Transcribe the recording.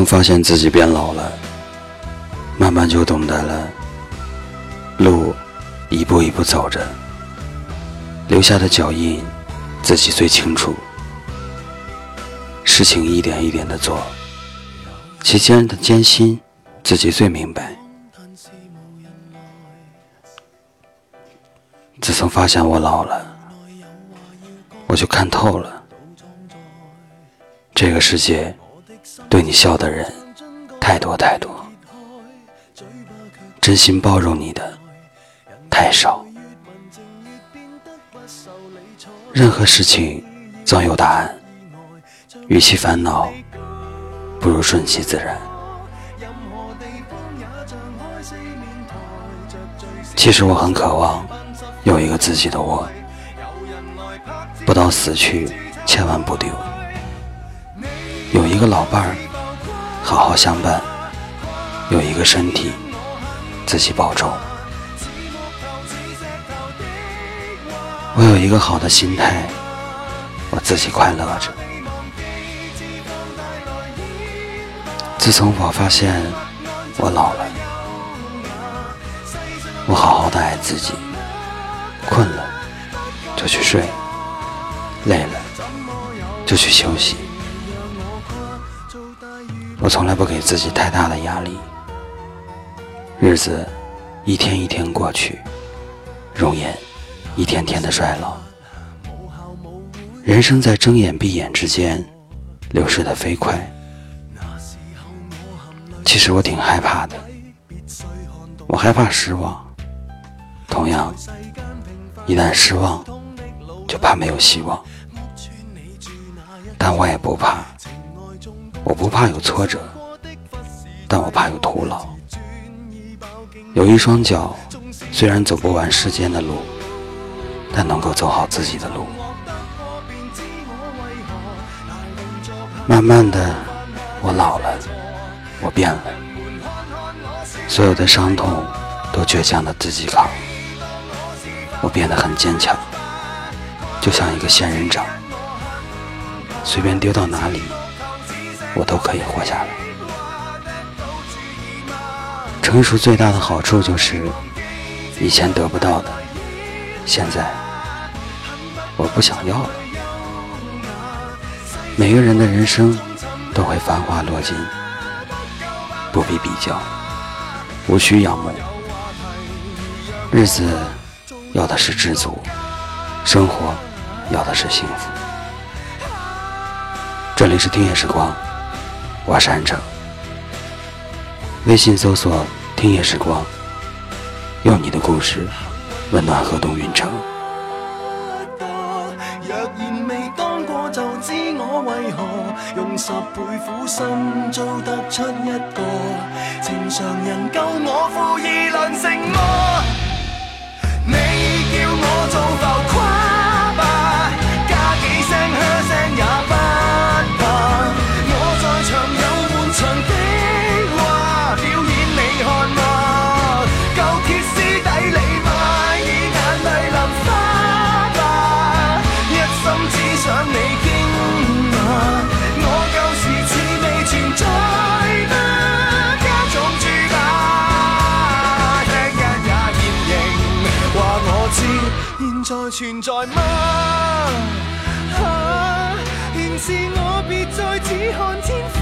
从发现自己变老了，慢慢就懂得了，路一步一步走着，留下的脚印自己最清楚。事情一点一点的做，其间的艰辛自己最明白。自从发现我老了，我就看透了，这个世界对你笑的人太多太多，真心包容你的太少。任何事情总有答案，与其烦恼，不如顺其自然。其实我很渴望。有一个自己的我，不到死去千万不丢。有一个老伴儿，好好相伴。有一个身体，自己保重。我有一个好的心态，我自己快乐着。自从我发现我老了，我好好的爱自己。困了就去睡，累了就去休息。我从来不给自己太大的压力。日子一天一天过去，容颜一天天的衰老。人生在睁眼闭眼之间流逝的飞快。其实我挺害怕的，我害怕失望。同样。一旦失望，就怕没有希望。但我也不怕，不怕有挫折，但我怕有徒劳。有一双脚，虽然走不完世间的路，但能够走好自己的路。慢慢的，我老了，我变了，所有的伤痛都倔强的自己扛。我变得很坚强，就像一个仙人掌，随便丢到哪里，我都可以活下来。成熟最大的好处就是，以前得不到的，现在我不想要了。每个人的人生都会繁华落尽，不必比较，无需仰慕，日子。要的是知足，生活要的是幸福。这里是听夜时光，我是安城。微信搜索“听夜时光”，用你的故事温暖河东云城。若然未当过，就知我为何用十倍苦心做得出一个正常人，救我负义良承在。存在吗？啊！现时我别再只看天。